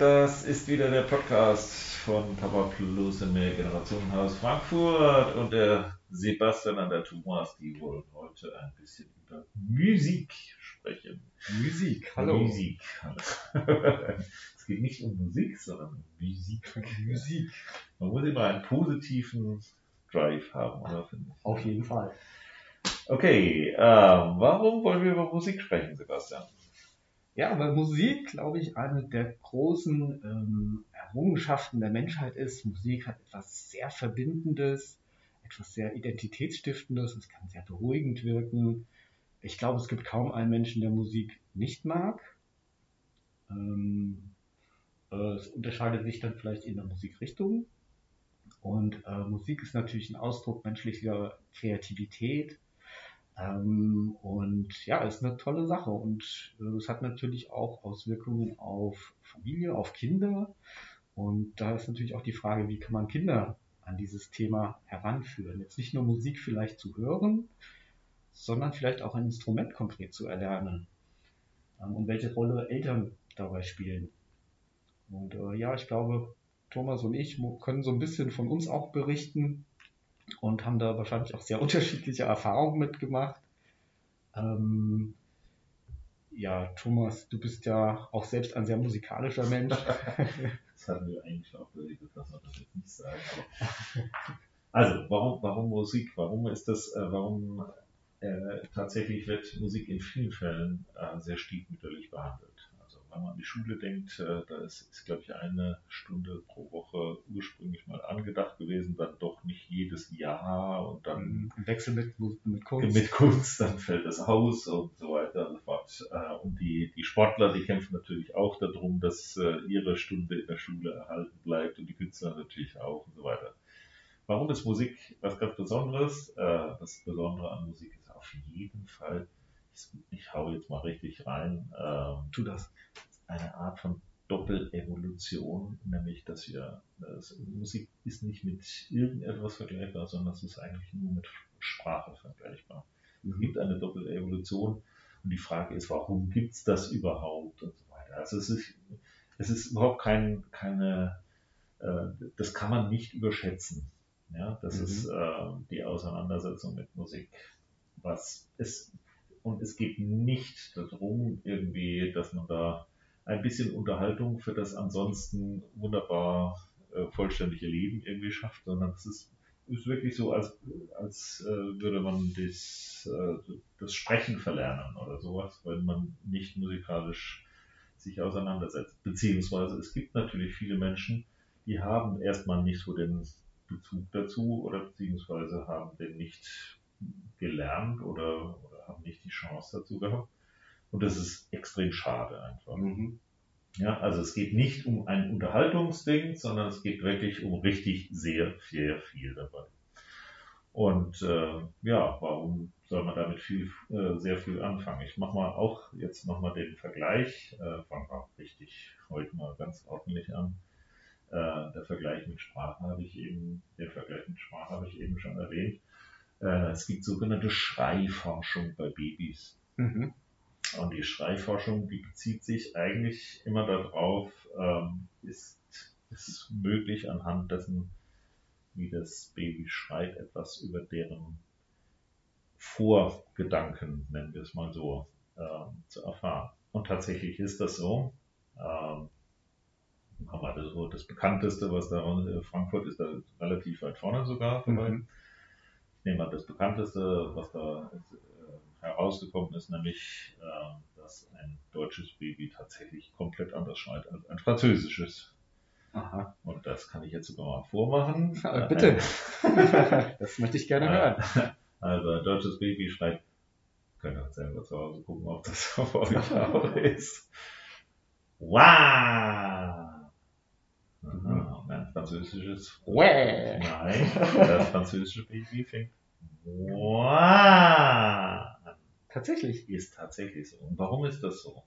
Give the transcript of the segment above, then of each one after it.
das ist wieder der Podcast von Papa Plus im Mehrgenerationenhaus Frankfurt und der Sebastian und der Thomas, die wollen heute ein bisschen über Musik sprechen. Musik, hallo. Musik. es geht nicht um Musik, sondern um Musik. Musik. Man muss immer einen positiven Drive haben, oder? Auf jeden Fall. Okay, äh, warum wollen wir über Musik sprechen, Sebastian? Ja, weil Musik, glaube ich, eine der großen ähm, Errungenschaften der Menschheit ist. Musik hat etwas sehr Verbindendes, etwas sehr Identitätsstiftendes, es kann sehr beruhigend wirken. Ich glaube, es gibt kaum einen Menschen, der Musik nicht mag. Ähm, äh, es unterscheidet sich dann vielleicht in der Musikrichtung. Und äh, Musik ist natürlich ein Ausdruck menschlicher Kreativität ähm, und ja, ist eine tolle Sache und äh, es hat natürlich auch Auswirkungen auf Familie, auf Kinder. Und da ist natürlich auch die Frage, wie kann man Kinder an dieses Thema heranführen? Jetzt nicht nur Musik vielleicht zu hören, sondern vielleicht auch ein Instrument konkret zu erlernen. Ähm, und welche Rolle Eltern dabei spielen. Und äh, ja, ich glaube, Thomas und ich können so ein bisschen von uns auch berichten, und haben da wahrscheinlich auch sehr unterschiedliche Erfahrungen mitgemacht. Ähm, ja, Thomas, du bist ja auch selbst ein sehr musikalischer Mensch. das hatten wir eigentlich auch überlegt, dass man das jetzt nicht sagen. Also, warum, warum Musik? Warum ist das, äh, warum äh, tatsächlich wird Musik in vielen Fällen äh, sehr stiefmütterlich behandelt? Wenn man an die Schule denkt, äh, da ist, ist glaube ich, eine Stunde pro Woche ursprünglich mal angedacht gewesen, dann doch nicht jedes Jahr und dann mhm. im Wechsel mit, mit Kunst. Mit Kunst, dann fällt es aus und so weiter und so fort. Äh, und die, die Sportler, die kämpfen natürlich auch darum, dass äh, ihre Stunde in der Schule erhalten bleibt und die Künstler natürlich auch und so weiter. Warum ist Musik was ganz Besonderes? Das Besondere an Musik ist auf jeden Fall, ich, ich hau jetzt mal richtig rein. Ähm, tu das eine Art von Doppelevolution, nämlich dass wir, das, Musik ist nicht mit irgendetwas vergleichbar, sondern es ist eigentlich nur mit Sprache vergleichbar. Es gibt eine Doppelevolution und die Frage ist, warum gibt es das überhaupt und so weiter. Also es ist, es ist überhaupt kein, keine, äh, das kann man nicht überschätzen. Ja, das mhm. ist äh, die Auseinandersetzung mit Musik. Was es, und es geht nicht darum, irgendwie, dass man da ein bisschen Unterhaltung für das ansonsten wunderbar äh, vollständige Leben irgendwie schafft, sondern es ist, ist wirklich so, als, als äh, würde man das, äh, das Sprechen verlernen oder sowas, wenn man nicht musikalisch sich auseinandersetzt. Beziehungsweise es gibt natürlich viele Menschen, die haben erstmal nicht so den Bezug dazu oder beziehungsweise haben den nicht gelernt oder, oder haben nicht die Chance dazu gehabt. Und das ist extrem schade einfach. Mhm. Ja, also es geht nicht um ein Unterhaltungsding, sondern es geht wirklich um richtig sehr, sehr viel dabei. Und äh, ja, warum soll man damit viel, äh, sehr viel anfangen? Ich mache mal auch jetzt nochmal den Vergleich, äh, fange auch richtig heute mal ganz ordentlich an. Äh, der Vergleich mit Sprache habe ich eben, der Vergleich mit Sprache habe ich eben schon erwähnt. Äh, es gibt sogenannte Schreiforschung bei Babys. Mhm. Und die Schreiforschung, die bezieht sich eigentlich immer darauf, ähm, ist es möglich anhand dessen, wie das Baby schreit, etwas über deren Vorgedanken, nennen wir es mal so, ähm, zu erfahren. Und tatsächlich ist das so. Ähm, haben wir das, das bekannteste, was da in Frankfurt ist, da relativ weit vorne sogar. Mhm. Ich nehme mal das bekannteste, was da herausgekommen ist, nämlich, äh, dass ein deutsches Baby tatsächlich komplett anders schreit als ein französisches. Aha. Und das kann ich jetzt sogar mal vormachen. Ja, bitte. das möchte ich gerne hören. Also ein deutsches Baby schreit, könnt ihr selber zu Hause gucken, ob das auf euch auch ist. Wow! Mhm. Und ein französisches. Nein, das französische Baby fängt Wow! Tatsächlich. Ist tatsächlich so. Und warum ist das so?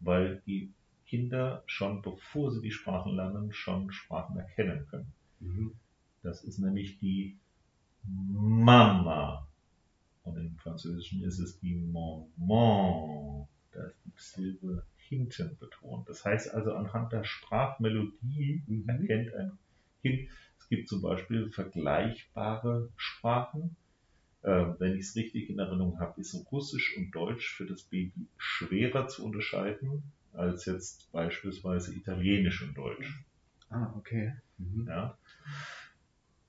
Weil die Kinder schon, bevor sie die Sprachen lernen, schon Sprachen erkennen können. Mhm. Das ist nämlich die Mama. Und im Französischen ist es die Maman. Da ist die Silbe hinten betont. Das heißt also, anhand der Sprachmelodie Mhm. erkennt ein Kind, es gibt zum Beispiel vergleichbare Sprachen. Äh, wenn ich es richtig in Erinnerung habe, ist Russisch und Deutsch für das Baby schwerer zu unterscheiden als jetzt beispielsweise Italienisch und Deutsch. Ah, okay. Mhm. Ja.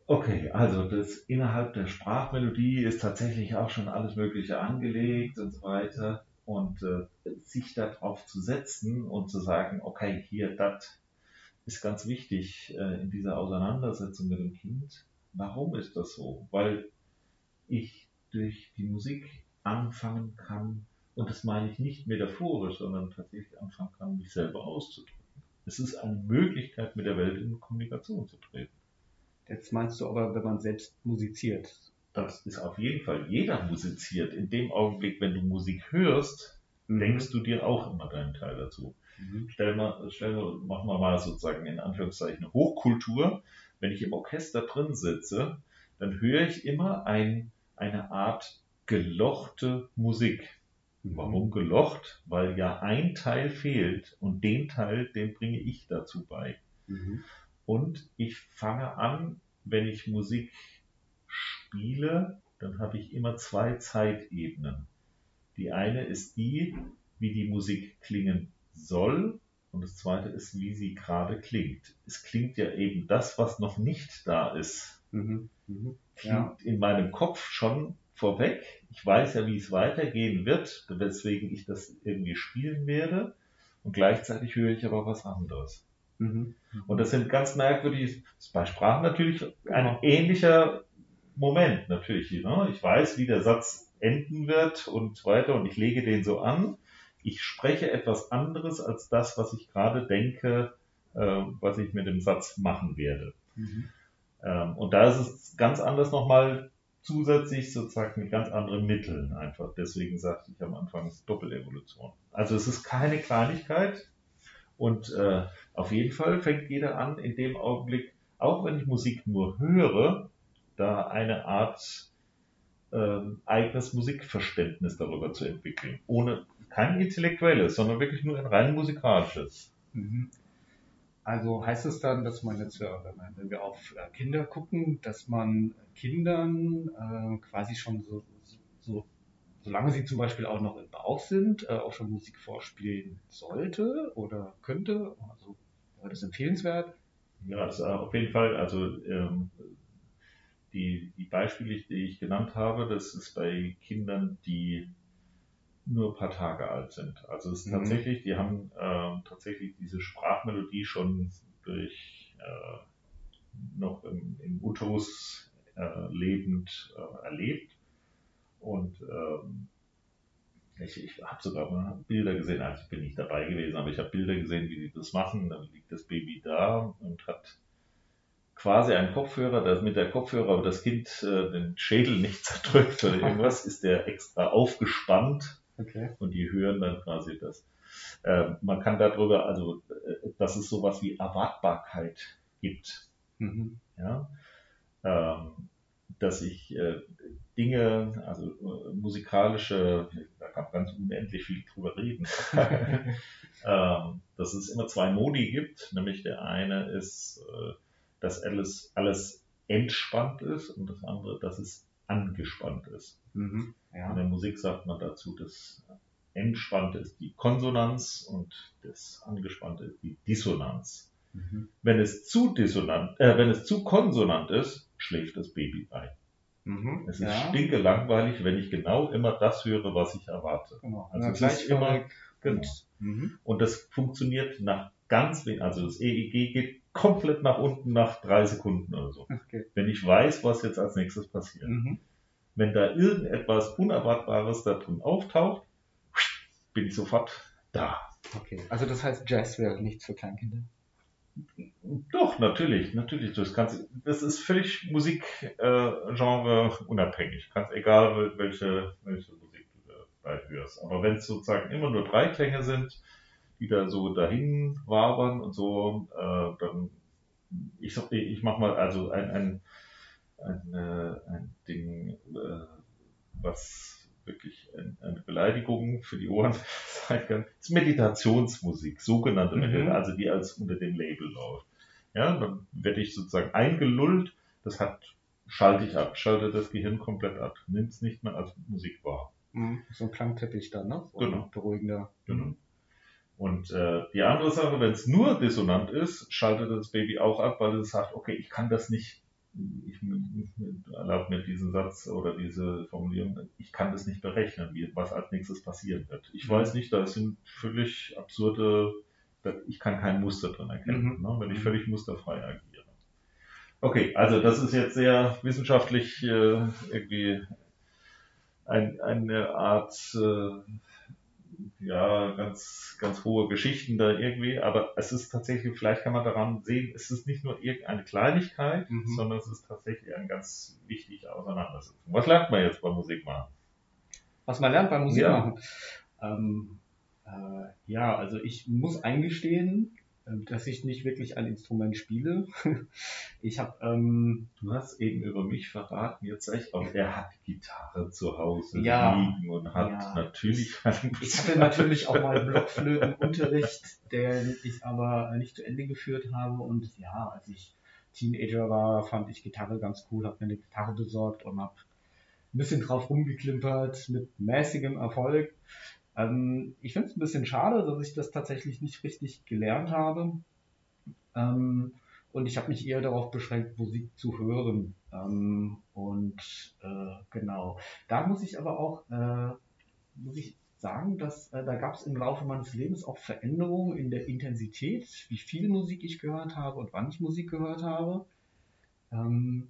Okay, also das innerhalb der Sprachmelodie ist tatsächlich auch schon alles Mögliche angelegt und so weiter. Und äh, sich darauf zu setzen und zu sagen, okay, hier, das ist ganz wichtig äh, in dieser Auseinandersetzung mit dem Kind. Warum ist das so? Weil ich durch die Musik anfangen kann, und das meine ich nicht metaphorisch, sondern tatsächlich anfangen kann, mich selber auszudrücken. Es ist eine Möglichkeit, mit der Welt in Kommunikation zu treten. Jetzt meinst du aber, wenn man selbst musiziert. Das ist auf jeden Fall, jeder musiziert. In dem Augenblick, wenn du Musik hörst, denkst du dir auch immer deinen Teil dazu. Mhm. Stell mal, stell mal, machen wir mal sozusagen in Anführungszeichen Hochkultur. Wenn ich im Orchester drin sitze, dann höre ich immer ein, eine Art gelochte Musik. Warum gelocht? Weil ja ein Teil fehlt und den Teil, den bringe ich dazu bei. Mhm. Und ich fange an, wenn ich Musik spiele, dann habe ich immer zwei Zeitebenen. Die eine ist die, wie die Musik klingen soll und das zweite ist, wie sie gerade klingt. Es klingt ja eben das, was noch nicht da ist, Mhm. Mhm. Ja. in meinem Kopf schon vorweg. Ich weiß ja, wie es weitergehen wird, weswegen ich das irgendwie spielen werde. Und gleichzeitig höre ich aber was anderes. Mhm. Und das sind ganz merkwürdig, das ist bei Sprachen natürlich ein ähnlicher Moment natürlich. Ne? Ich weiß, wie der Satz enden wird und so weiter und ich lege den so an. Ich spreche etwas anderes als das, was ich gerade denke, äh, was ich mit dem Satz machen werde. Mhm. Ähm, und da ist es ganz anders nochmal zusätzlich sozusagen mit ganz anderen Mitteln einfach. Deswegen sagte ich am Anfang Doppelevolution. Also es ist keine Kleinigkeit und äh, auf jeden Fall fängt jeder an, in dem Augenblick, auch wenn ich Musik nur höre, da eine Art ähm, eigenes Musikverständnis darüber zu entwickeln. Ohne kein intellektuelles, sondern wirklich nur ein rein musikalisches. Mhm. Also heißt es dann, dass man jetzt, äh, wenn wir- auf äh, Kinder gucken, dass man Kindern äh, quasi schon so, so, solange sie zum Beispiel auch noch im Bauch sind, auch schon Musik vorspielen sollte oder könnte? Also wäre das empfehlenswert? Ja, das auf jeden Fall, also ähm, die, die Beispiele, die ich genannt habe, das ist bei Kindern, die nur ein paar Tage alt sind. Also es ist Mhm. tatsächlich, die haben ähm, tatsächlich diese Sprachmelodie schon durch äh, noch im, im Uterus äh, lebend äh, erlebt. Und ähm, ich, ich habe sogar mal Bilder gesehen, also ich bin nicht dabei gewesen, aber ich habe Bilder gesehen, wie die das machen. Dann liegt das Baby da und hat quasi einen Kopfhörer, das mit der Kopfhörer aber das Kind äh, den Schädel nicht zerdrückt oder irgendwas, ist der extra aufgespannt Okay. und die hören dann quasi das. Äh, man kann darüber, also, äh, dass es sowas wie Erwartbarkeit gibt. Mhm. Ja? Ähm, dass ich äh, Dinge, also äh, musikalische, da kann man ganz unendlich viel drüber reden, ähm, dass es immer zwei Modi gibt, nämlich der eine ist, äh, dass alles, alles entspannt ist und das andere, dass es angespannt ist. Mhm. In Ja. der Musik sagt man dazu, das Entspannte ist die Konsonanz und das Angespannte ist die Dissonanz. Mhm. Wenn es zu dissonant, äh, wenn es zu konsonant ist, schläft das Baby ein. Mhm. Es ist ja. stinke langweilig, wenn ich genau immer das höre, was ich erwarte. Genau. Also Ja, es ist immer-. Genau. Mhm. Und das funktioniert nach ganz wenig, also das EEG geht komplett nach unten nach drei Sekunden oder so. Okay. Wenn ich weiß, was jetzt als nächstes passiert. Mhm. Wenn da irgendetwas Unerwartbares da drin auftaucht, bin ich sofort da. Okay. Also das heißt, Jazz wäre nichts für Kleinkinder. Doch, natürlich, natürlich. Das, kannst, das ist völlig Musikgenre äh, unabhängig. Ganz egal, wel- welche, welche Musik du dabei hörst. Aber wenn es sozusagen immer nur drei Klänge sind, die da so dahin wabern und so, äh, dann ich, sag- ich mach mal also ein, ein, ein, äh, ein Ding, äh, was wirklich eine Beleidigung für die Ohren sein kann, ist Meditationsmusik, sogenannte mhm. Meditation, also die als unter dem Label läuft. Ja, dann werde ich sozusagen eingelullt, das hat, schalte ich ab, schalte das Gehirn komplett ab, nimmt es nicht mehr als Musik wahr. Mhm. So ein Klangteppich dann, ne? Genau. Beruhigender. Genau. Und äh, die andere Sache, wenn es nur dissonant ist, schaltet das Baby auch ab, weil es sagt, okay, ich kann das nicht ich erlaube mir diesen Satz oder diese Formulierung, ich kann das nicht berechnen, wie, was als nächstes passieren wird. Ich mhm. weiß nicht, da sind völlig absurde, ich kann kein Muster drin erkennen, mhm. ne, wenn ich völlig musterfrei agiere. Okay, also das ist jetzt sehr wissenschaftlich äh, irgendwie ein, eine Art äh, ja, ganz, ganz hohe Geschichten da irgendwie, aber es ist tatsächlich, vielleicht kann man daran sehen, es ist nicht nur irgendeine Kleinigkeit, mhm. sondern es ist tatsächlich ein ganz wichtiger Auseinandersetzung. Was lernt man jetzt beim Musik machen? Was man lernt beim Musik ja. machen? Ähm, äh, ja, also ich muss eingestehen, dass ich nicht wirklich ein Instrument spiele. Ich habe. Ähm, du hast eben über mich verraten, jetzt ich auch, er hat Gitarre zu Hause ja, liegen und hat ja. natürlich. Ich hatte natürlich auch mal Blockflötenunterricht, den ich aber nicht zu Ende geführt habe. Und ja, als ich Teenager war, fand ich Gitarre ganz cool, habe mir eine Gitarre besorgt und habe ein bisschen drauf rumgeklimpert mit mäßigem Erfolg. Ähm, ich finde es ein bisschen schade, dass ich das tatsächlich nicht richtig gelernt habe. Ähm, und ich habe mich eher darauf beschränkt, Musik zu hören. Ähm, und äh, genau. Da muss ich aber auch äh, muss ich sagen, dass äh, da gab es im Laufe meines Lebens auch Veränderungen in der Intensität, wie viel Musik ich gehört habe und wann ich Musik gehört habe. Ähm,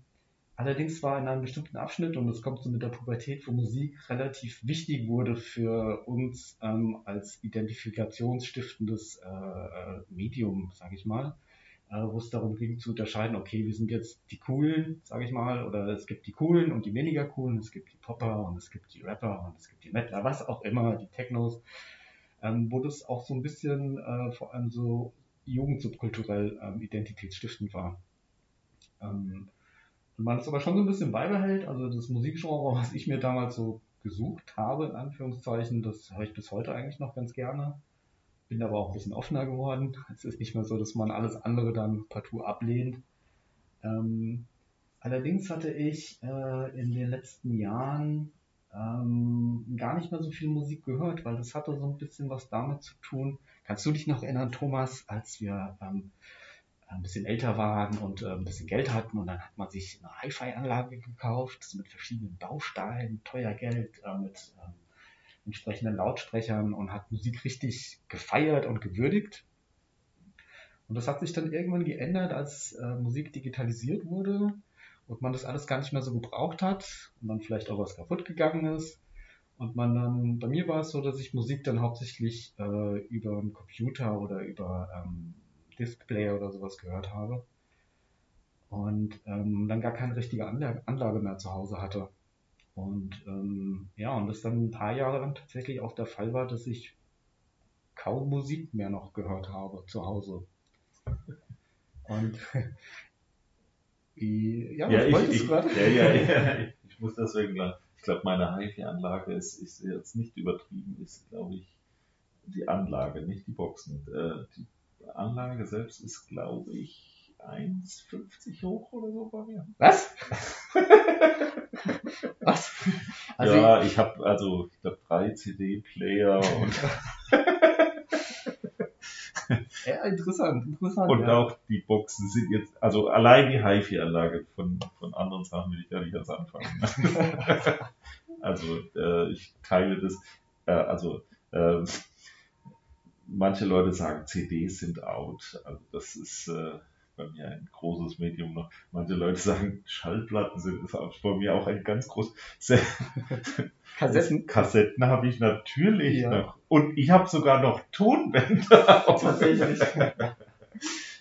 Allerdings war in einem bestimmten Abschnitt, und das kommt so mit der Pubertät, wo Musik relativ wichtig wurde für uns ähm, als identifikationsstiftendes äh, äh Medium, sage ich mal, äh, wo es darum ging zu unterscheiden, okay, wir sind jetzt die Coolen, sage ich mal, oder es gibt die Coolen und die weniger Coolen, es gibt die Popper und es gibt die Rapper und es gibt die Metaler, was auch immer, die Technos, ähm, wo das auch so ein bisschen äh, vor allem so jugendsubkulturell ähm, identitätsstiftend war. Ähm, und man es aber schon so ein bisschen beibehält. Also das Musikgenre, was ich mir damals so gesucht habe, in Anführungszeichen, das höre ich bis heute eigentlich noch ganz gerne. Bin aber auch ein bisschen offener geworden. Es ist nicht mehr so, dass man alles andere dann partout ablehnt. Ähm, allerdings hatte ich äh, in den letzten Jahren ähm, gar nicht mehr so viel Musik gehört, weil das hatte so ein bisschen was damit zu tun. Kannst du dich noch erinnern, Thomas, als wir ähm, ein bisschen älter waren und äh, ein bisschen Geld hatten und dann hat man sich eine Hi-Fi-Anlage gekauft mit verschiedenen Bausteinen, teuer Geld, äh, mit äh, entsprechenden Lautsprechern und hat Musik richtig gefeiert und gewürdigt. Und das hat sich dann irgendwann geändert, als äh, Musik digitalisiert wurde und man das alles gar nicht mehr so gebraucht hat und dann vielleicht auch was kaputt gegangen ist. Und man dann, bei mir war es so, dass ich Musik dann hauptsächlich äh, über einen Computer oder über ähm, Display oder sowas gehört habe. Und ähm, dann gar keine richtige Anlage, mehr zu Hause hatte. Und ähm, ja, und das dann ein paar Jahre lang tatsächlich auch der Fall war, dass ich kaum Musik mehr noch gehört habe zu Hause. Und ja, ja, ich, ich, ja, ja, ja, ich muss deswegen lachen. Ich glaube, meine HiFi-Anlage ist, ist jetzt nicht übertrieben, ist, glaube ich, die Anlage, nicht die Boxen. Äh, die Anlage selbst ist, glaube ich, 1,50 hoch oder so bei mir. Was? Was? Also ja, ich habe also, ich glaube, drei CD-Player und. ja, interessant, interessant. Und ja. auch die Boxen sind jetzt, also allein die HiFi-Anlage von, von anderen Sachen will ich gar nicht erst anfangen. also, äh, ich teile das, äh, also, äh, manche Leute sagen, CDs sind out. Also das ist äh, bei mir ein großes Medium noch. Manche Leute sagen, Schallplatten sind out. Bei mir auch ein ganz großes. Kassetten? Kassetten habe ich natürlich ja. noch. Und ich habe sogar noch Tonbänder. Tatsächlich.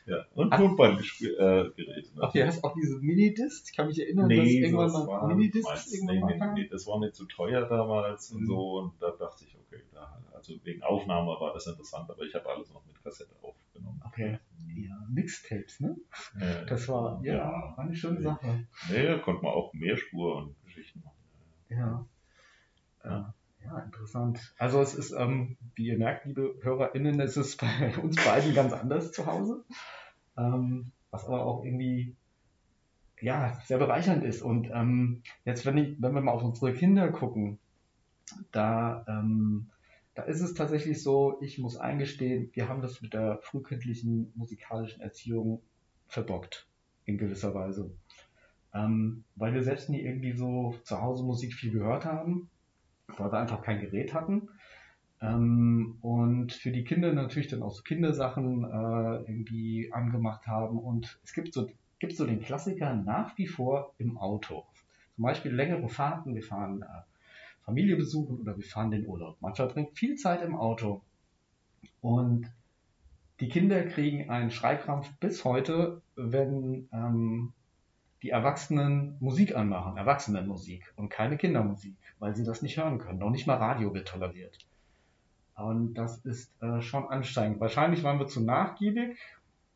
Ja, und Tonbandgeräte. Äh, hast du auch diese Minidisc? Ich kann mich erinnern, nee, dass irgendwann mal Minidiscs irgendwann nee, nee, nee, das war nicht zu teuer damals mhm. und so. Und da dachte ich, okay, da, also wegen Aufnahme war das interessant, aber ich habe alles noch mit Kassette aufgenommen. Okay. Ja, Mixtapes, ne? Äh, das war, ja, ja, war eine schöne Sache. Nee, da konnte man auch Mehrspur und Geschichten machen. Ja. Ja. ja, interessant. Also es ist, ähm, wie ihr merkt, liebe HörerInnen, es ist bei uns beiden ganz anders zu Hause. Ähm, was aber auch irgendwie ja, sehr bereichernd ist. Und ähm, jetzt, wenn, ich, wenn wir mal auf unsere Kinder gucken, da, ähm, da ist es tatsächlich so, ich muss eingestehen, wir haben das mit der frühkindlichen musikalischen Erziehung verbockt, in gewisser Weise. Ähm, weil wir selbst nie irgendwie so zu Hause Musik viel gehört haben, weil wir einfach kein Gerät hatten. Ähm, und für die Kinder natürlich dann auch so Kindersachen äh, irgendwie angemacht haben. Und es gibt so gibt so den Klassiker nach wie vor im Auto. Zum Beispiel längere Fahrten, wir fahren äh, Familie besuchen oder wir fahren den Urlaub. Man verbringt viel Zeit im Auto und die Kinder kriegen einen Schreikrampf bis heute, wenn ähm, die Erwachsenen Musik anmachen, Erwachsenenmusik und keine Kindermusik, weil sie das nicht hören können. Noch nicht mal Radio wird toleriert. Und das ist äh, schon anstrengend. Wahrscheinlich waren wir zu nachgiebig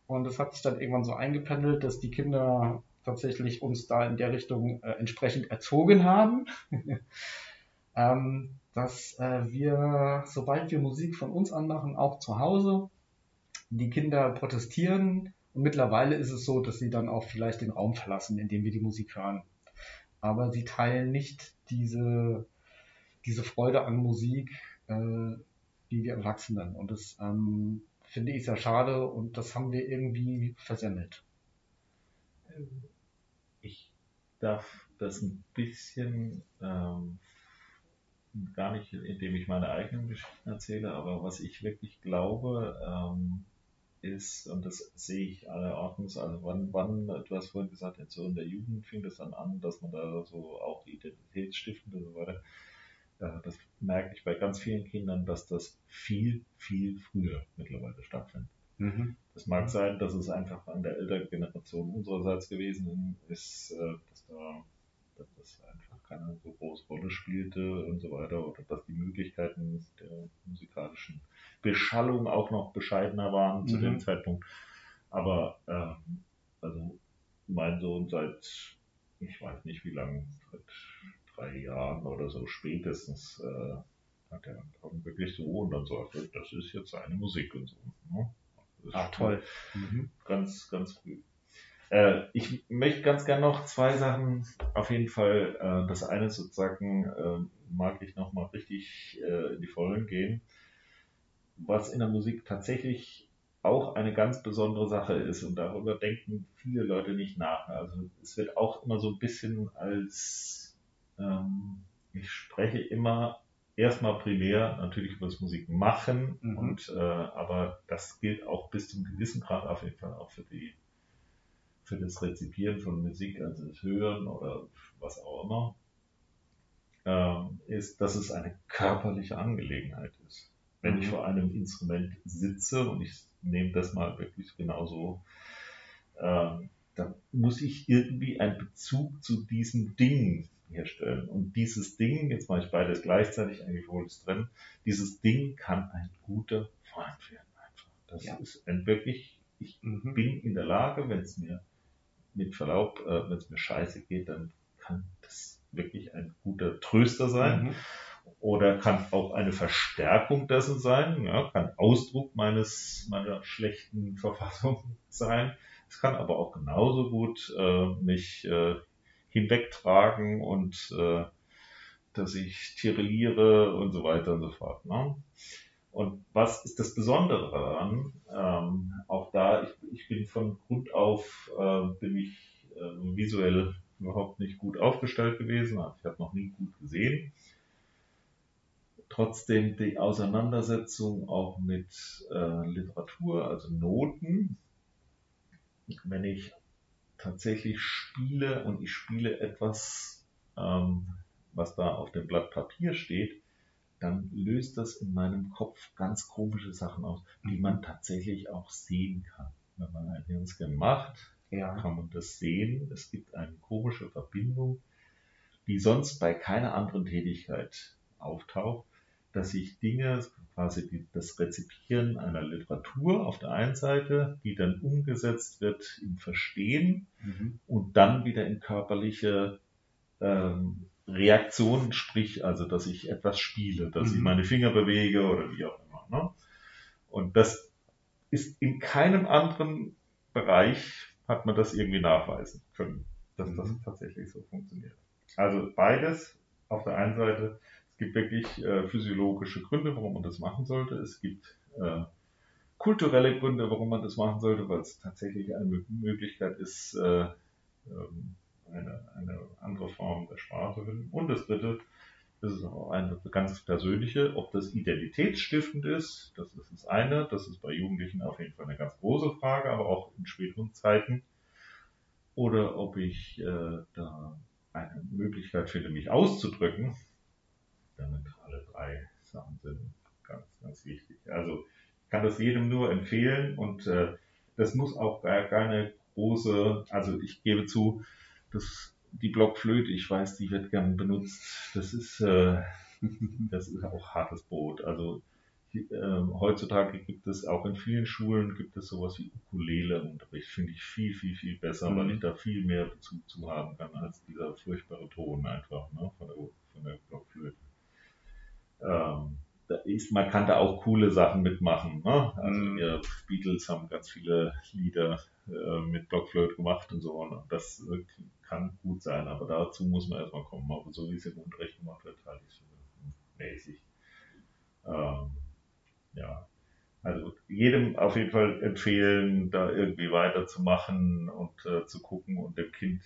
und es hat sich dann irgendwann so eingependelt, dass die Kinder tatsächlich uns da in der Richtung äh, entsprechend erzogen haben. ähm, dass äh, wir, sobald wir Musik von uns anmachen, auch zu Hause, die Kinder protestieren. Und mittlerweile ist es so, dass sie dann auch vielleicht den Raum verlassen, in dem wir die Musik hören. Aber sie teilen nicht diese, diese Freude an Musik äh, wie wir Erwachsenen. Und das ähm, finde ich sehr schade und das haben wir irgendwie versemmelt. Ich darf das ein bisschen ähm, gar nicht, indem ich meine eigenen Geschichten erzähle, aber was ich wirklich glaube, ähm, ist, und das sehe ich alle Ordnungs, also wann, wann, du hast vorhin gesagt, jetzt so in der Jugend fing das dann an, dass man da so auch identitätsstiftend und so weiter, das merke ich bei ganz vielen Kindern, dass das viel, viel früher mittlerweile stattfindet. Mhm. Das mag sein, dass es einfach an der älteren Generation unsererseits gewesen ist, äh, dass da dass das einfach keine so große Rolle spielte und so weiter, oder dass die Möglichkeiten der musikalischen Beschallung auch noch bescheidener waren mhm. zu dem mhm. Zeitpunkt. Aber ähm, also mein Sohn seit, ich weiß nicht wie lange, seit drei Jahren oder so spätestens äh, hat er dann wirklich so und dann sagt er, das ist jetzt seine Musik und so. Ne? Ah, toll. Mhm. Ganz, ganz früh. Äh, ich möchte ganz gerne noch zwei Sachen auf jeden Fall. Äh, das eine sozusagen äh, mag ich nochmal richtig äh, in die Vollen gehen. Was in der Musik tatsächlich auch eine ganz besondere Sache ist und darüber denken viele Leute nicht nach. Also es wird auch immer so ein bisschen als ähm, ich spreche immer erstmal primär natürlich über das Musik machen mhm. und äh, aber das gilt auch bis zum gewissen Grad auf jeden Fall auch für die für das Rezipieren von Musik, also das Hören oder was auch immer, ähm, ist, dass es eine körperliche Angelegenheit ist. Wenn mhm. ich vor einem Instrument sitze und ich nehme das mal wirklich genauso, ähm, dann muss ich irgendwie einen Bezug zu diesem Ding herstellen. Und dieses Ding, jetzt mache ich beides gleichzeitig, eigentlich wohl ist drin, dieses Ding kann ein guter Freund werden einfach. Das ja. ist ein wirklich, ich mhm. bin in der Lage, wenn es mir mit Verlaub, äh, wenn es mir scheiße geht, dann kann das wirklich ein guter Tröster sein. Mhm. Oder kann auch eine Verstärkung dessen sein, ja, kann Ausdruck meines, meiner schlechten Verfassung sein. Es kann aber auch genauso gut äh, mich äh, hinwegtragen und äh, dass ich tirilliere und so weiter und so fort. Ne? Und was ist das Besondere daran? Ähm, auch da, ich, ich, bin von Grund auf, äh, bin ich äh, visuell überhaupt nicht gut aufgestellt gewesen. Also ich habe noch nie gut gesehen. Trotzdem die Auseinandersetzung auch mit äh, Literatur, also Noten. Wenn ich tatsächlich spiele und ich spiele etwas, ähm, was da auf dem Blatt Papier steht, dann löst das in meinem Kopf ganz komische Sachen aus, die man tatsächlich auch sehen kann. Wenn man ein Hirnscan macht, ja. kann man das sehen. Es gibt eine komische Verbindung, die sonst bei keiner anderen Tätigkeit auftaucht dass sich Dinge, quasi die, das Rezipieren einer Literatur auf der einen Seite, die dann umgesetzt wird im Verstehen mhm. und dann wieder in körperliche ähm, Reaktion, sprich also, dass ich etwas spiele, dass mhm. ich meine Finger bewege oder wie auch immer. Ne? Und das ist in keinem anderen Bereich hat man das irgendwie nachweisen können, dass das mhm. tatsächlich so funktioniert. Also beides. Auf der einen Seite, es gibt wirklich äh, physiologische Gründe, warum man das machen sollte. Es gibt äh, kulturelle Gründe, warum man das machen sollte, weil es tatsächlich eine Möglichkeit ist, äh, ähm, eine, eine andere Form der Sprache finden. Und das dritte, das ist auch eine ganz persönliche, ob das identitätsstiftend ist, das ist das eine, das ist bei Jugendlichen auf jeden Fall eine ganz große Frage, aber auch in späteren Zeiten. Oder ob ich äh, da eine Möglichkeit finde, mich auszudrücken, damit alle drei Sachen sind ganz, ganz wichtig. Also ich kann das jedem nur empfehlen und äh, das muss auch gar keine große, also ich gebe zu, dass die Blockflöte, ich weiß, die wird gern benutzt. Das ist, äh, das ist auch hartes Brot. Also äh, heutzutage gibt es auch in vielen Schulen gibt es sowas wie Ukulele-Unterricht. Finde ich viel, viel, viel besser, mhm. weil ich da viel mehr Bezug zu haben kann als dieser furchtbare Ton einfach ne, von, der, von der Blockflöte. Ähm, ist, man kann da auch coole Sachen mitmachen. Ne? Also mhm. die Beatles haben ganz viele Lieder äh, mit Blockflöte gemacht und so. Und das äh, kann gut sein, aber dazu muss man erstmal kommen. Aber so wie es im Unterricht gemacht wird, halte ich es mäßig. Ähm, ja, also jedem auf jeden Fall empfehlen, da irgendwie weiterzumachen und äh, zu gucken und dem Kind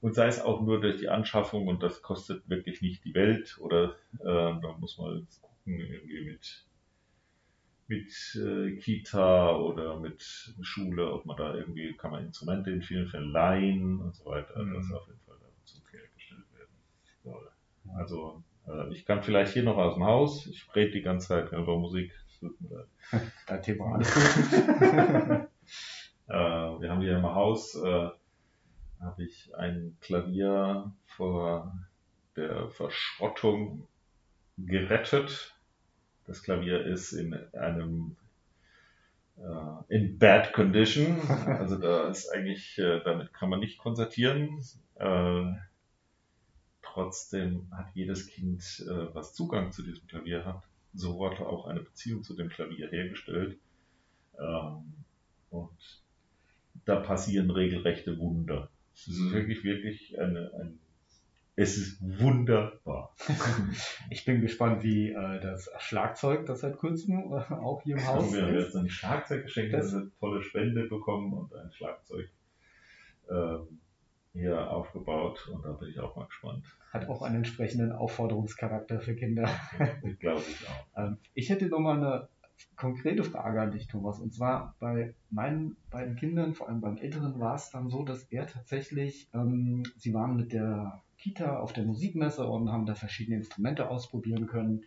und sei es auch nur durch die Anschaffung und das kostet wirklich nicht die Welt oder äh, da muss man gucken irgendwie mit mit äh, Kita oder mit Schule, ob man da irgendwie kann man Instrumente in vielen Fällen leihen und so weiter. Mhm. Das auf jeden Fall zum Geld gestellt werden soll. Also äh, ich kann vielleicht hier noch aus dem Haus, ich rede die ganze Zeit über Musik, Dein Thema, alles gut. äh, wir haben hier im Haus, äh, habe ich ein Klavier vor der Verschrottung gerettet. Das Klavier ist in einem äh, in bad condition. Also da ist eigentlich, äh, damit kann man nicht konzertieren. Äh, trotzdem hat jedes Kind, äh, was Zugang zu diesem Klavier hat, sofort auch eine Beziehung zu dem Klavier hergestellt. Ähm, und da passieren regelrechte Wunder. Es ist mhm. wirklich, wirklich eine, ein, es ist wunderbar. ich bin gespannt, wie äh, das Schlagzeug, das seit kurzem äh, auch hier im Haus ist. Wir haben jetzt ein Schlagzeug geschenkt, das eine tolle Spende bekommen und ein Schlagzeug. Ähm, hier aufgebaut und da bin ich auch mal gespannt. Hat auch einen entsprechenden Aufforderungscharakter für Kinder. Glaube ich auch. Ähm, ich hätte noch mal eine konkrete Frage an dich, Thomas. Und zwar bei meinen beiden Kindern, vor allem beim Älteren, war es dann so, dass er tatsächlich, ähm, sie waren mit der Kita auf der Musikmesse und haben da verschiedene Instrumente ausprobieren können.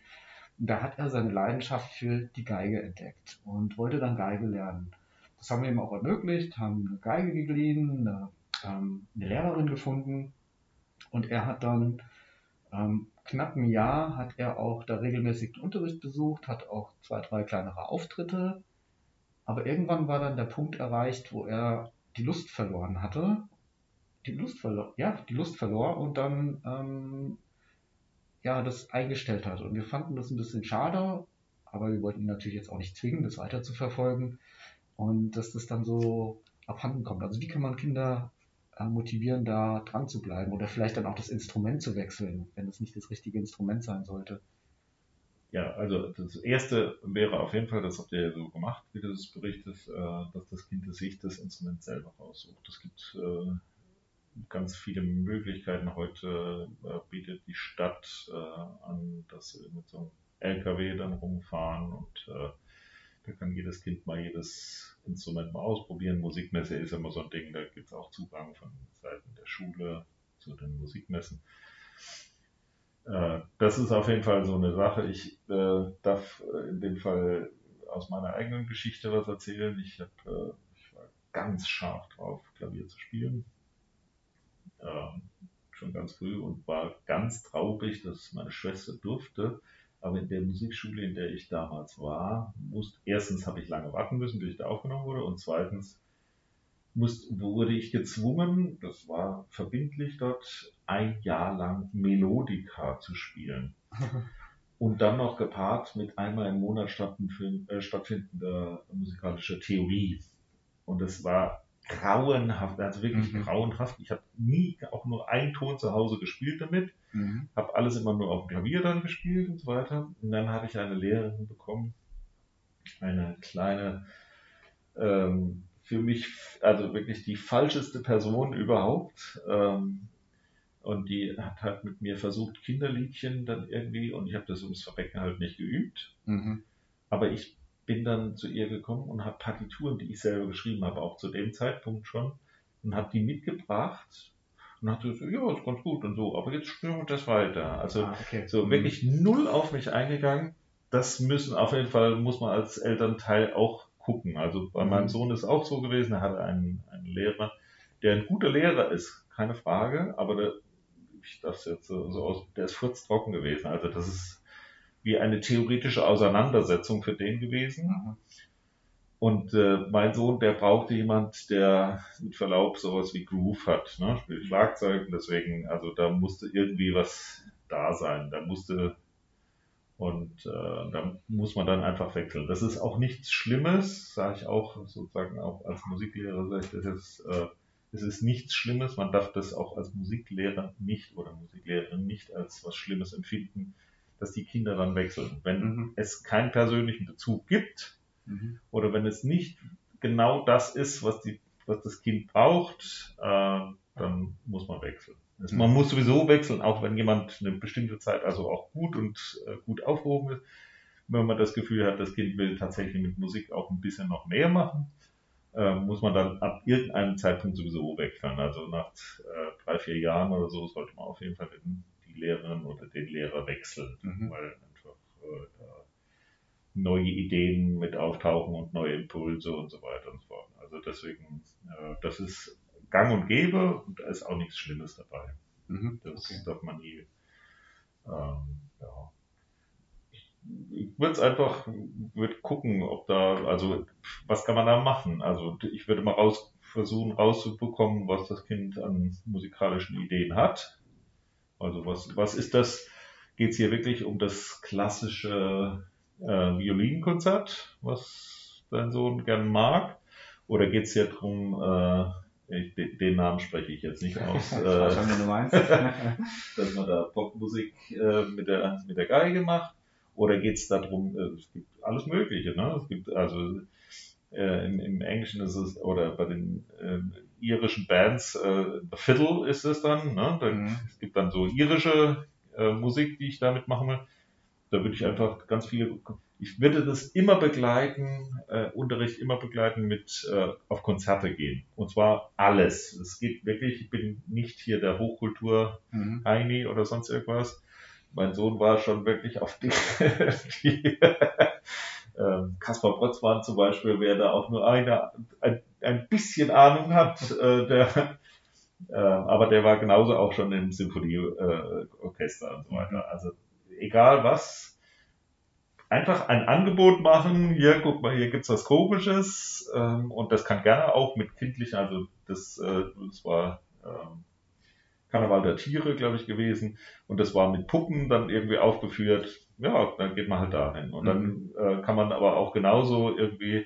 Und da hat er seine Leidenschaft für die Geige entdeckt und wollte dann Geige lernen. Das haben wir ihm auch ermöglicht, haben eine Geige geliehen, eine ähm, eine Lehrerin gefunden und er hat dann ähm, knapp ein Jahr hat er auch da regelmäßig den Unterricht besucht, hat auch zwei, drei kleinere Auftritte, aber irgendwann war dann der Punkt erreicht, wo er die Lust verloren hatte, die Lust verlor, ja, die Lust verlor und dann ähm, ja das eingestellt hat und wir fanden das ein bisschen schade, aber wir wollten ihn natürlich jetzt auch nicht zwingen, das weiter zu verfolgen und dass das dann so abhanden kommt. Also wie kann man Kinder äh, motivieren, da dran zu bleiben oder vielleicht dann auch das Instrument zu wechseln, wenn es nicht das richtige Instrument sein sollte. Ja, also das erste wäre auf jeden Fall, das habt ihr ja so gemacht, wie du das berichtest, äh, dass das Kind sich das Instrument selber raussucht. Es gibt äh, ganz viele Möglichkeiten. Heute bietet die Stadt an, dass sie mit so einem LKW dann rumfahren und da kann jedes Kind mal jedes Instrument mal ausprobieren. Musikmesse ist immer so ein Ding, da gibt es auch Zugang von Seiten der Schule zu den Musikmessen. Äh, das ist auf jeden Fall so eine Sache. Ich äh, darf in dem Fall aus meiner eigenen Geschichte was erzählen. Ich, hab, äh, ich war ganz scharf drauf, Klavier zu spielen. Ähm, schon ganz früh und war ganz traurig, dass meine Schwester durfte aber in der Musikschule, in der ich damals war, musste, erstens habe ich lange warten müssen, bis ich da aufgenommen wurde, und zweitens muss, wurde ich gezwungen, das war verbindlich dort, ein Jahr lang Melodika zu spielen. Und dann noch gepaart mit einmal im Monat äh, stattfindender musikalischer Theorie. Und es war grauenhaft, also wirklich mhm. grauenhaft. Ich habe nie auch nur einen Ton zu Hause gespielt damit, mhm. habe alles immer nur auf dem Klavier dann gespielt und so weiter. Und dann habe ich eine Lehrerin bekommen, eine kleine, ähm, für mich, also wirklich die falscheste Person überhaupt. Ähm, und die hat halt mit mir versucht, Kinderliedchen dann irgendwie, und ich habe das ums Verbecken halt nicht geübt. Mhm. Aber ich bin dann zu ihr gekommen und habe Partituren, die ich selber geschrieben habe, auch zu dem Zeitpunkt schon, und habe die mitgebracht und hat so, ja, ist ganz gut und so, aber jetzt wir das weiter. Also ah, okay. so mhm. wirklich null auf mich eingegangen. Das müssen auf jeden Fall, muss man als Elternteil auch gucken. Also bei mhm. meinem Sohn ist auch so gewesen, er hatte einen, einen Lehrer, der ein guter Lehrer ist, keine Frage, aber der, ich das jetzt so, so aus, der ist furztrocken gewesen. Also das ist wie eine theoretische Auseinandersetzung für den gewesen. Mhm. Und äh, mein Sohn, der brauchte jemand, der mit Verlaub sowas wie Groove hat, ne? spielt Schlagzeug und deswegen, also da musste irgendwie was da sein. Da musste und äh, da muss man dann einfach wechseln. Das ist auch nichts Schlimmes, sage ich auch sozusagen auch als Musiklehrer, sage ich, das ist, äh, es ist nichts Schlimmes. Man darf das auch als Musiklehrer nicht oder Musiklehrerin nicht als was Schlimmes empfinden, dass die Kinder dann wechseln. Wenn mhm. es keinen persönlichen Bezug gibt mhm. oder wenn es nicht genau das ist, was, die, was das Kind braucht, äh, dann muss man wechseln. Also man muss sowieso wechseln, auch wenn jemand eine bestimmte Zeit also auch gut und äh, gut aufgehoben ist. Wenn man das Gefühl hat, das Kind will tatsächlich mit Musik auch ein bisschen noch mehr machen, äh, muss man dann ab irgendeinem Zeitpunkt sowieso wechseln. Also nach äh, drei, vier Jahren oder so sollte man auf jeden Fall den, Lehrerin oder den Lehrer wechseln, mhm. weil einfach äh, neue Ideen mit auftauchen und neue Impulse und so weiter und so fort. Also deswegen, äh, das ist gang und gäbe und da ist auch nichts Schlimmes dabei. Mhm, das okay. darf man nie. Ähm, ja. Ich, würde es einfach, würde gucken, ob da, also was kann man da machen? Also ich würde mal raus, versuchen rauszubekommen, was das Kind an musikalischen Ideen hat. Also was, was ist das? Geht es hier wirklich um das klassische äh, Violinkonzert, was dein Sohn gern mag? Oder geht es hier darum, äh, ich, den Namen spreche ich jetzt nicht aus. meinst. dass man da Popmusik äh, mit, der, mit der Geige macht. Oder geht es darum, äh, es gibt alles Mögliche. Ne? Es gibt also äh, im, im, Englischen ist es, oder bei den äh, irischen Bands, äh, Fiddle ist es dann. Ne? dann mhm. Es gibt dann so irische äh, Musik, die ich damit machen will. Da würde ich einfach ganz viel ich würde das immer begleiten, äh, Unterricht immer begleiten mit äh, auf Konzerte gehen. Und zwar alles. Es geht wirklich, ich bin nicht hier der Hochkultur mhm. Oder sonst irgendwas. Mein Sohn war schon wirklich auf die, die ähm, Kaspar Protzmann zum Beispiel, wer da auch nur eine, ein, ein bisschen Ahnung hat, äh, der, äh, aber der war genauso auch schon im Symphonieorchester und so weiter. Also egal was, einfach ein Angebot machen, hier, guck mal, hier gibt's was Komisches ähm, und das kann gerne auch mit kindlichen, also das, äh, das war ähm, Karneval der Tiere, glaube ich, gewesen und das war mit Puppen dann irgendwie aufgeführt. Ja, dann geht man halt dahin und dann mhm. äh, kann man aber auch genauso irgendwie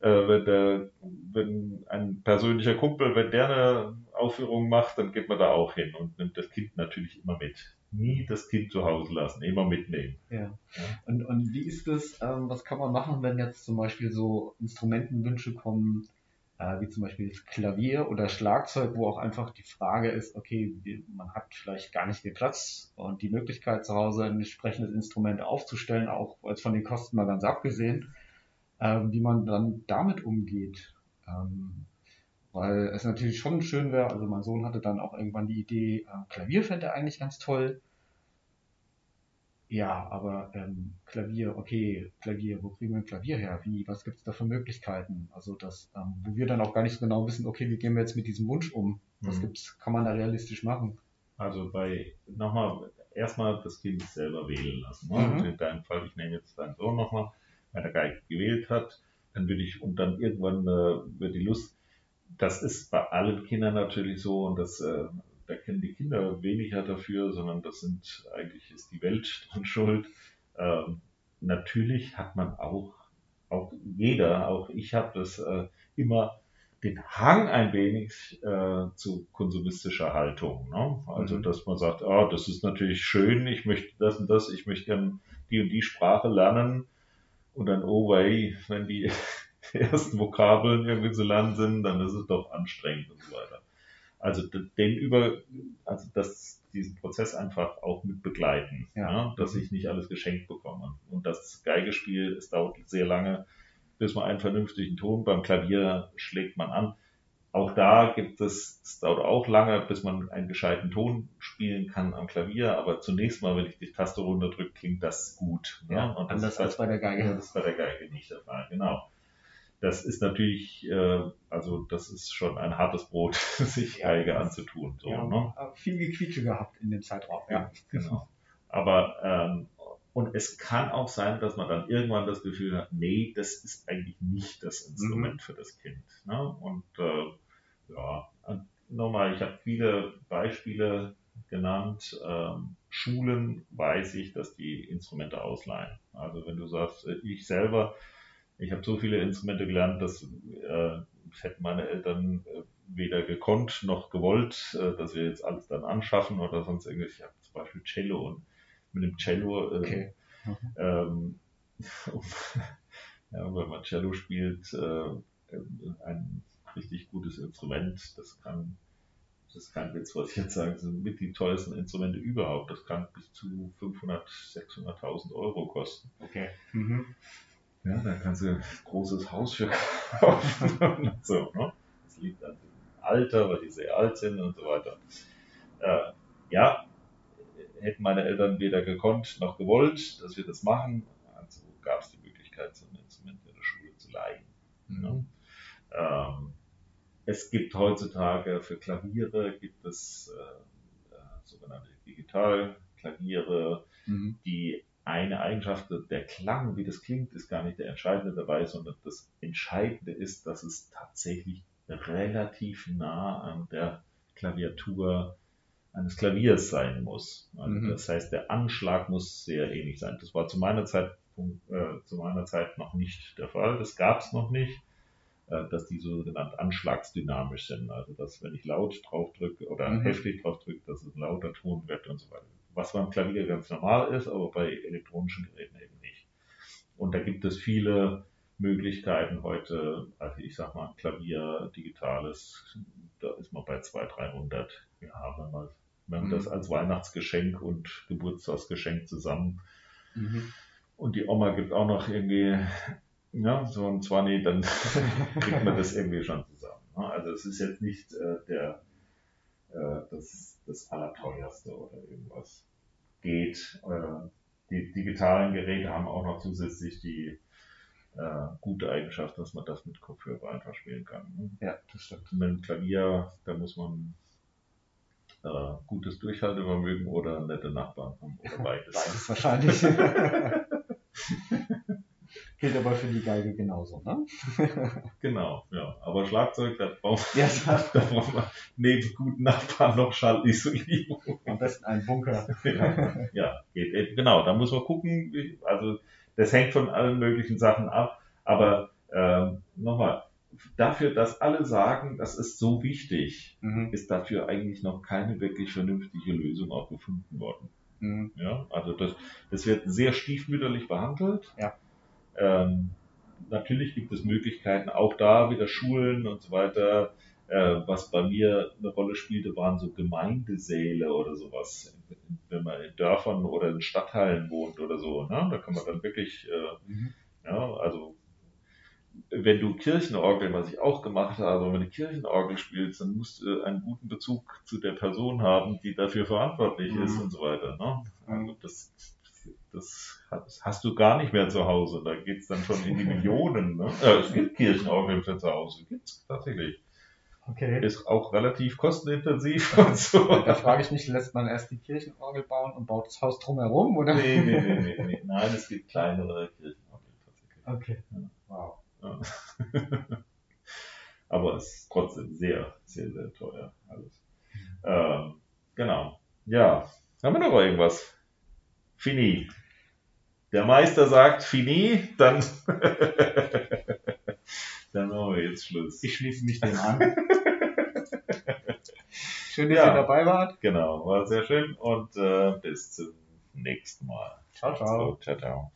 äh, wenn, der, wenn ein persönlicher Kumpel, wenn der eine Aufführung macht, dann geht man da auch hin und nimmt das Kind natürlich immer mit nie das Kind zu Hause lassen, immer mitnehmen. Ja. ja. Und, und wie ist das, ähm, was kann man machen, wenn jetzt zum Beispiel so Instrumentenwünsche kommen, äh, wie zum Beispiel das Klavier oder Schlagzeug, wo auch einfach die Frage ist, okay, man hat vielleicht gar nicht den Platz und die Möglichkeit zu Hause ein entsprechendes Instrument aufzustellen, auch als von den Kosten mal ganz abgesehen, äh, wie man dann damit umgeht. Ähm, weil es natürlich schon schön wäre, also mein Sohn hatte dann auch irgendwann die Idee, äh, Klavier fände er eigentlich ganz toll. Ja, aber ähm, Klavier, okay, Klavier, wo kriegen wir ein Klavier her? Wie, was gibt es da für Möglichkeiten? Also das, ähm, wo wir dann auch gar nicht genau wissen, okay, wie gehen wir jetzt mit diesem Wunsch um? Was mhm. gibt's, kann man da realistisch machen? Also bei, nochmal, erstmal das Kind selber wählen lassen. Ne? Mhm. In deinem Fall, ich nehme jetzt deinen Sohn nochmal, wenn er Geige gewählt hat, dann würde ich, und dann irgendwann äh, wird die Lust das ist bei allen Kindern natürlich so und das, äh, da kennen die Kinder weniger dafür, sondern das sind eigentlich ist die Welt dran schuld. Ähm, natürlich hat man auch, auch jeder, auch ich habe das äh, immer den Hang ein wenig äh, zu konsumistischer Haltung. Ne? Also, mhm. dass man sagt, oh, das ist natürlich schön, ich möchte das und das, ich möchte gerne die und die Sprache lernen. Und dann, oh wei, wenn die ersten Vokabeln irgendwie zu lernen sind, dann ist es doch anstrengend und so weiter. Also den über, also das, diesen Prozess einfach auch mit begleiten, ja. ja dass ich nicht alles geschenkt bekomme. Und das Geigespiel, es dauert sehr lange, bis man einen vernünftigen Ton beim Klavier schlägt man an. Auch da gibt es, es dauert auch lange, bis man einen gescheiten Ton spielen kann am Klavier, aber zunächst mal, wenn ich die Taste runterdrücke, klingt das gut. Ja, ja? Und anders als bei der Geige. Das ist bei der Geige nicht der Fall, genau. Das ist natürlich, äh, also das ist schon ein hartes Brot, sich Geige anzutun. So, ja, ne? Viel Gequietsche gehabt in dem Zeitraum. Ja, genau. Aber ähm, und es kann auch sein, dass man dann irgendwann das Gefühl hat, nee, das ist eigentlich nicht das Instrument mhm. für das Kind. Ne? Und äh, ja, nochmal, ich habe viele Beispiele genannt. Ähm, Schulen weiß ich, dass die Instrumente ausleihen. Also wenn du sagst, äh, ich selber, ich habe so viele Instrumente gelernt, dass äh, hätten meine Eltern äh, weder gekonnt noch gewollt, äh, dass wir jetzt alles dann anschaffen oder sonst irgendwas. Ich habe zum Beispiel Cello und mit dem Cello. Äh, okay. Ähm, ja, wenn man Cello spielt, äh, ein richtig gutes Instrument, das kann, das ist kein Witz, was ich jetzt sage, sind mit die teuersten Instrumente überhaupt. Das kann bis zu 500, 600.000 Euro kosten. Okay. Mhm. Ja, da kannst du ein großes Haus für kaufen. so, ne? Das liegt an dem Alter, weil die sehr alt sind und so weiter. Äh, ja, hätten meine Eltern weder gekonnt noch gewollt, dass wir das machen. Also gab es die Möglichkeit, so ein Instrument in der Schule zu leihen. Mhm. Ne? Ähm, es gibt heutzutage für Klaviere gibt es äh, äh, sogenannte Digitalklaviere, mhm. die eine Eigenschaft, der Klang, wie das klingt, ist gar nicht der entscheidende dabei, sondern das Entscheidende ist, dass es tatsächlich relativ nah an der Klaviatur eines Klaviers sein muss. Also mhm. Das heißt, der Anschlag muss sehr ähnlich sein. Das war zu meiner Zeit, äh, zu meiner Zeit noch nicht der Fall. Das gab es noch nicht, äh, dass die sogenannt anschlagsdynamisch sind. Also dass wenn ich laut drauf drücke oder mhm. heftig drauf drücke, dass es ein lauter Ton wird und so weiter. Was beim Klavier ganz normal ist, aber bei elektronischen Geräten eben nicht. Und da gibt es viele Möglichkeiten heute, also ich sag mal, Klavier, digitales, da ist man bei 200, 300. Ja, wenn man wir haben mhm. das als Weihnachtsgeschenk und Geburtstagsgeschenk zusammen. Mhm. Und die Oma gibt auch noch irgendwie, ja, so ein 20, dann kriegt man das irgendwie schon zusammen. Ne? Also es ist jetzt nicht äh, der, äh, das, das Allerteuerste oder irgendwas. Geht. Äh, die digitalen Geräte haben auch noch zusätzlich die äh, gute Eigenschaft, dass man das mit Kopfhörer einfach spielen kann. Ne? Ja, das stimmt. Mit dem Klavier, da muss man äh, gutes Durchhaltevermögen oder nette Nachbarn haben oder beides. Beides wahrscheinlich. Gilt aber für die Geige genauso, ne? genau, ja. Aber Schlagzeug, da braucht, ja, da braucht man neben guten Nachbarn noch Schallisolierung. Am besten einen Bunker. ja, ja, geht eben. Genau, da muss man gucken. Also das hängt von allen möglichen Sachen ab. Aber ähm, nochmal, dafür, dass alle sagen, das ist so wichtig, mhm. ist dafür eigentlich noch keine wirklich vernünftige Lösung auch gefunden worden. Mhm. Ja, also das, das wird sehr stiefmütterlich behandelt. Ja. Ähm, natürlich gibt es Möglichkeiten, auch da wieder Schulen und so weiter. Äh, was bei mir eine Rolle spielte, waren so Gemeindesäle oder sowas. Wenn man in Dörfern oder in Stadtteilen wohnt oder so, ne? da kann man dann wirklich, äh, mhm. ja, also wenn du Kirchenorgel, was ich auch gemacht habe, wenn du Kirchenorgel spielst, dann musst du einen guten Bezug zu der Person haben, die dafür verantwortlich mhm. ist und so weiter. Ne? Also das, das hast du gar nicht mehr zu Hause. Da geht es dann schon in die Millionen. Ne? Ja, es gibt Kirchenorgeln für zu Hause, gibt es tatsächlich. Okay. Ist auch relativ kostenintensiv und so. Da frage ich mich, lässt man erst die Kirchenorgel bauen und baut das Haus drumherum, oder? Nee, nee, nee, nee, nee. Nein, es gibt kleinere Kirchenorgel tatsächlich. Okay. Ja. Wow. Aber es ist trotzdem sehr, sehr, sehr teuer alles. Ähm, genau. Ja. Haben wir noch irgendwas? Fini. Der Meister sagt Fini, dann, dann machen wir jetzt Schluss. Ich schließe mich dem an. Schön, dass Ja. ihr dabei wart. Genau, war sehr schön und äh, bis zum nächsten Mal. Ciao, ciao. So, ciao, ciao.